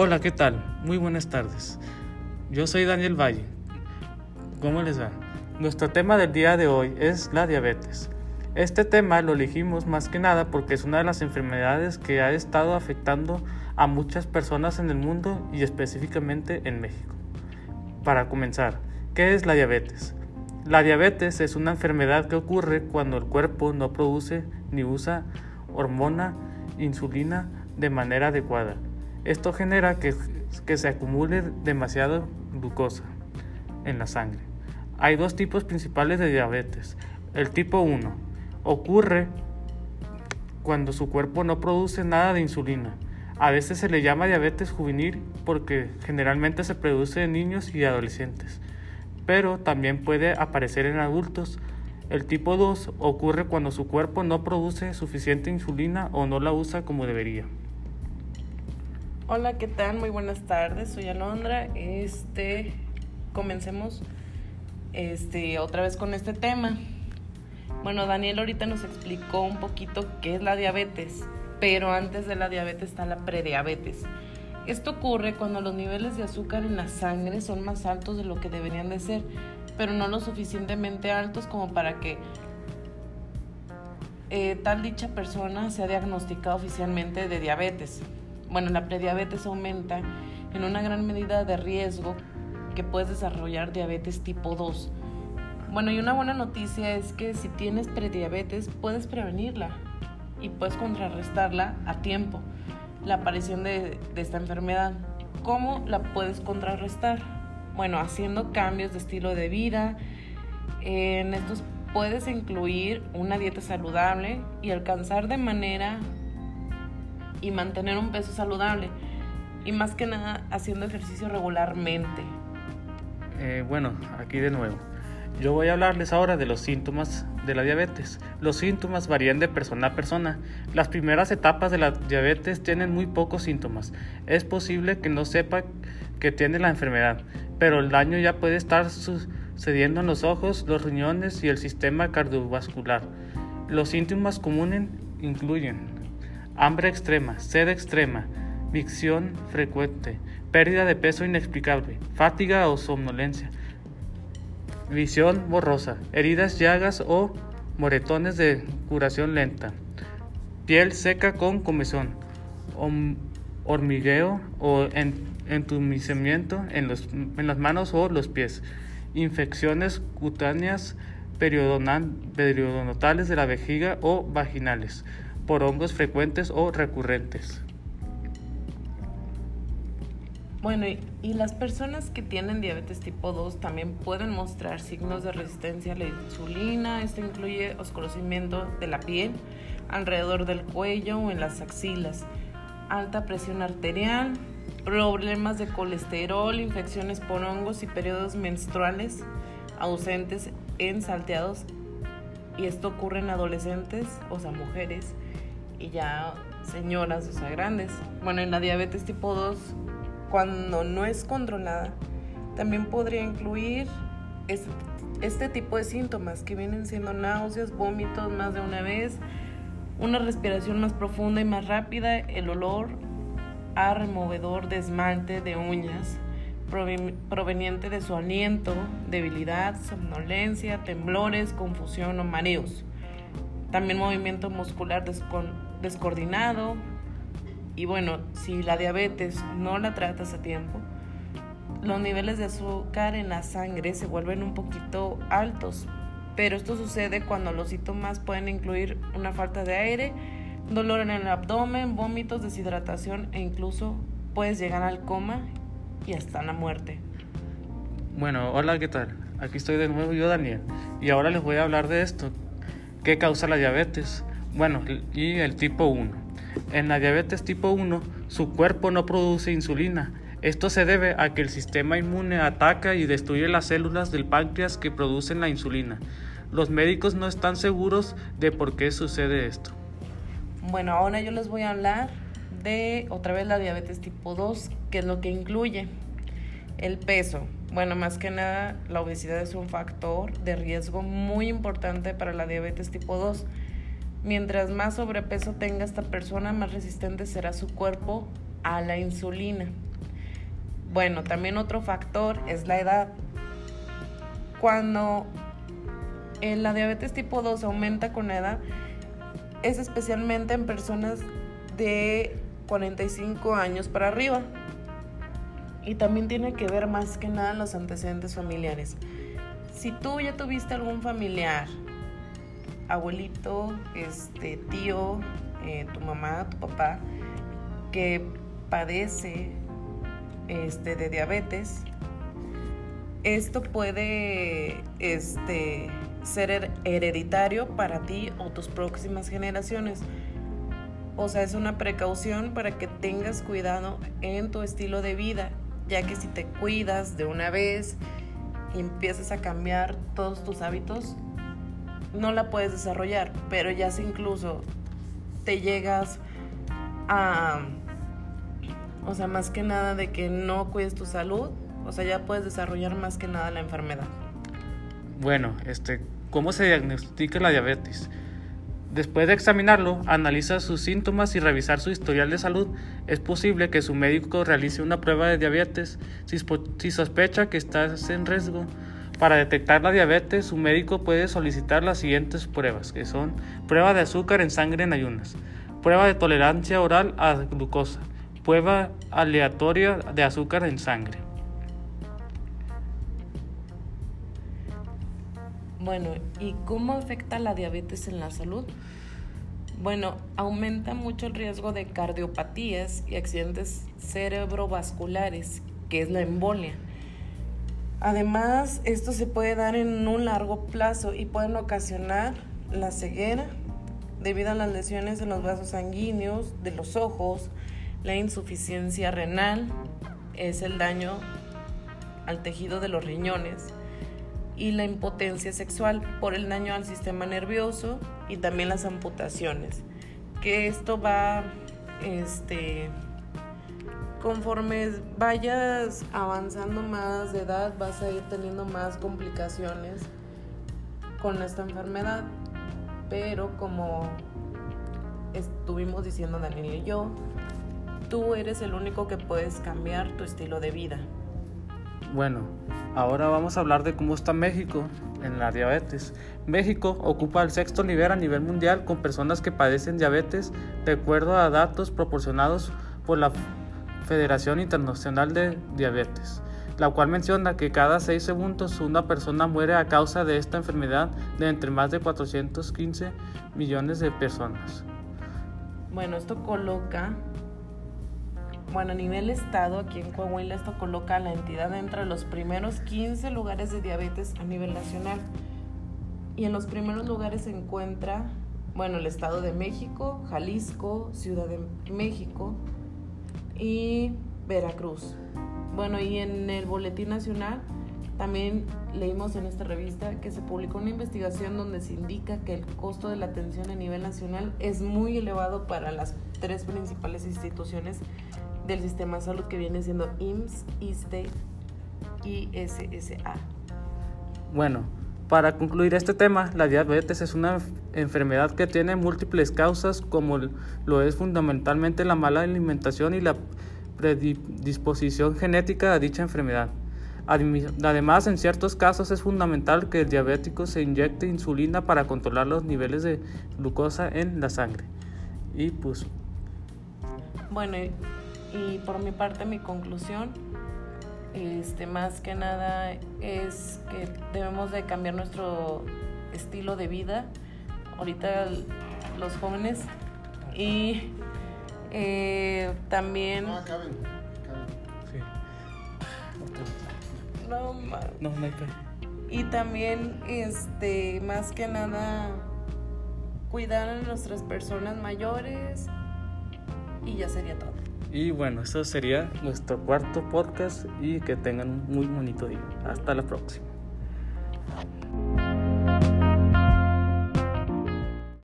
Hola, ¿qué tal? Muy buenas tardes. Yo soy Daniel Valle. ¿Cómo les va? Nuestro tema del día de hoy es la diabetes. Este tema lo elegimos más que nada porque es una de las enfermedades que ha estado afectando a muchas personas en el mundo y específicamente en México. Para comenzar, ¿qué es la diabetes? La diabetes es una enfermedad que ocurre cuando el cuerpo no produce ni usa hormona insulina de manera adecuada. Esto genera que, se acumule demasiada glucosa en la sangre. Hay dos tipos principales de diabetes. El tipo 1 ocurre cuando su cuerpo no produce nada de insulina. A veces se le llama diabetes juvenil porque generalmente se produce en niños y adolescentes, pero también puede aparecer en adultos. El tipo 2 ocurre cuando su cuerpo no produce suficiente insulina o no la usa como debería. Hola, ¿qué tal? Muy buenas tardes. Soy Alondra. Este, comencemos este otra vez con este tema. Bueno, Daniel ahorita nos explicó un poquito qué es la diabetes, pero antes de la diabetes está la prediabetes. Esto ocurre cuando los niveles de azúcar en la sangre son más altos de lo que deberían de ser, pero no lo suficientemente altos como para que eh, tal dicha persona sea diagnosticada oficialmente de diabetes. Bueno, la prediabetes aumenta en una gran medida de riesgo que puedes desarrollar diabetes tipo 2. Bueno, y una buena noticia es que si tienes prediabetes puedes prevenirla y puedes contrarrestarla a tiempo, la aparición de, de esta enfermedad. ¿Cómo la puedes contrarrestar? Bueno, haciendo cambios de estilo de vida. En estos puedes incluir una dieta saludable y alcanzar de manera y mantener un peso saludable. Y más que nada haciendo ejercicio regularmente. Eh, bueno, aquí de nuevo. Yo voy a hablarles ahora de los síntomas de la diabetes. Los síntomas varían de persona a persona. Las primeras etapas de la diabetes tienen muy pocos síntomas. Es posible que no sepa que tiene la enfermedad, pero el daño ya puede estar sucediendo en los ojos, los riñones y el sistema cardiovascular. Los síntomas comunes incluyen hambre extrema, sed extrema, micción frecuente, pérdida de peso inexplicable, fatiga o somnolencia, visión borrosa, heridas, llagas o moretones de curación lenta, piel seca con comezón, hormigueo o entumecimiento en, en las manos o los pies, infecciones cutáneas periodonatales de la vejiga o vaginales, por hongos frecuentes o recurrentes. Bueno, y, las personas que tienen diabetes tipo 2 también pueden mostrar signos de resistencia a la insulina. Esto incluye oscurecimiento de la piel alrededor del cuello o en las axilas, alta presión arterial, problemas de colesterol, infecciones por hongos y periodos menstruales ausentes en salteados. Y esto ocurre en adolescentes, o sea, mujeres, y ya señoras, o sea, grandes. Bueno, en la diabetes tipo 2 cuando no es controlada, también podría incluir este, este, tipo de síntomas que vienen siendo náuseas, vómitos más de una vez, una respiración más profunda y más rápida, el olor a removedor de esmalte de uñas proveniente de su aliento, debilidad, somnolencia, temblores, confusión o mareos. También movimiento muscular descoordinado, y bueno, si la diabetes no la tratas a tiempo, los niveles de azúcar en la sangre se vuelven un poquito altos. Pero esto sucede cuando los síntomas pueden incluir una falta de aire, dolor en el abdomen, vómitos, deshidratación e incluso puedes llegar al coma y hasta la muerte. Bueno, hola, ¿qué tal? Aquí estoy de nuevo yo, Daniel, y ahora les voy a hablar de esto. ¿Qué causa la diabetes? Bueno, y el tipo 1. En la diabetes tipo 1, su cuerpo no produce insulina. Esto se debe a que el sistema inmune ataca y destruye las células del páncreas que producen la insulina. Los médicos no están seguros de por qué sucede esto. Bueno, ahora yo les voy a hablar de otra vez la diabetes tipo 2, que es lo que incluye el peso. Bueno, más que nada, la obesidad es un factor de riesgo muy importante para la diabetes tipo 2 Mientras más sobrepeso tenga esta persona, más resistente será su cuerpo a la insulina. Bueno, también otro factor es la edad. Cuando la diabetes tipo 2 aumenta con la edad, es especialmente en personas de 45 años para arriba. Y también tiene que ver más que nada los antecedentes familiares. Si tú ya tuviste algún familiar, abuelito, este, tío, eh, tu mamá, tu papá, que padece este, de diabetes, esto puede este, ser hereditario para ti o tus próximas generaciones. O sea, es una precaución para que tengas cuidado en tu estilo de vida, ya que si te cuidas de una vez y empiezas a cambiar todos tus hábitos, no la puedes desarrollar, pero ya si incluso te llegas a, o sea, más que nada de que no cuides tu salud, o sea, ya puedes desarrollar más que nada la enfermedad. Bueno, este, ¿cómo se diagnostica la diabetes? Después de examinarlo, analiza sus síntomas y revisar su historial de salud, es posible que su médico realice una prueba de diabetes si, sospecha que estás en riesgo. Para detectar la diabetes, su médico puede solicitar las siguientes pruebas, que son prueba de azúcar en sangre en ayunas, prueba de tolerancia oral a glucosa, prueba aleatoria de azúcar en sangre. Bueno, ¿y cómo afecta la diabetes en la salud? Bueno, aumenta mucho el riesgo de cardiopatías y accidentes cerebrovasculares, que es la embolia. Además, esto se puede dar en un largo plazo y pueden ocasionar la ceguera debido a las lesiones en los vasos sanguíneos, de los ojos, la insuficiencia renal, es el daño al tejido de los riñones y la impotencia sexual por el daño al sistema nervioso y también las amputaciones. Que esto va, este, conforme vayas avanzando más de edad, vas a ir teniendo más complicaciones con esta enfermedad. Pero como estuvimos diciendo Daniel y yo, tú eres el único que puedes cambiar tu estilo de vida. Bueno, ahora vamos a hablar de cómo está México en la diabetes. México ocupa el sexto nivel a nivel mundial con personas que padecen diabetes de acuerdo a datos proporcionados por la Federación Internacional de Diabetes, la cual menciona que cada 6 segundos una persona muere a causa de esta enfermedad de entre más de 415 millones de personas. Bueno, esto coloca bueno, a nivel estado, aquí en Coahuila, esto coloca a la entidad entre los primeros 15 lugares de diabetes a nivel nacional. Y en los primeros lugares se encuentra, bueno, el Estado de México, Jalisco, Ciudad de México y Veracruz. Bueno, y en el Boletín Nacional también leímos en esta revista que se publicó una investigación donde se indica que el costo de la atención a nivel nacional es muy elevado para las tres principales instituciones del sistema de salud que viene siendo IMSS, ISTE y SSA. Bueno, para concluir este tema, la diabetes es una enfermedad que tiene múltiples causas como lo es fundamentalmente la mala alimentación y la predisposición genética a dicha enfermedad. Además, en ciertos casos es fundamental que el diabético se inyecte insulina para controlar los niveles de glucosa en la sangre. Y pues... Bueno, y por mi parte, mi conclusión, este, más que nada, es que debemos de cambiar nuestro estilo de vida. Ahorita los jóvenes y eh, también... No, acaben, Sí. No, no, no Y también, este, más que nada, cuidar a nuestras personas mayores y ya sería todo. Y bueno, eso sería nuestro cuarto podcast y que tengan un muy bonito día. Hasta la próxima.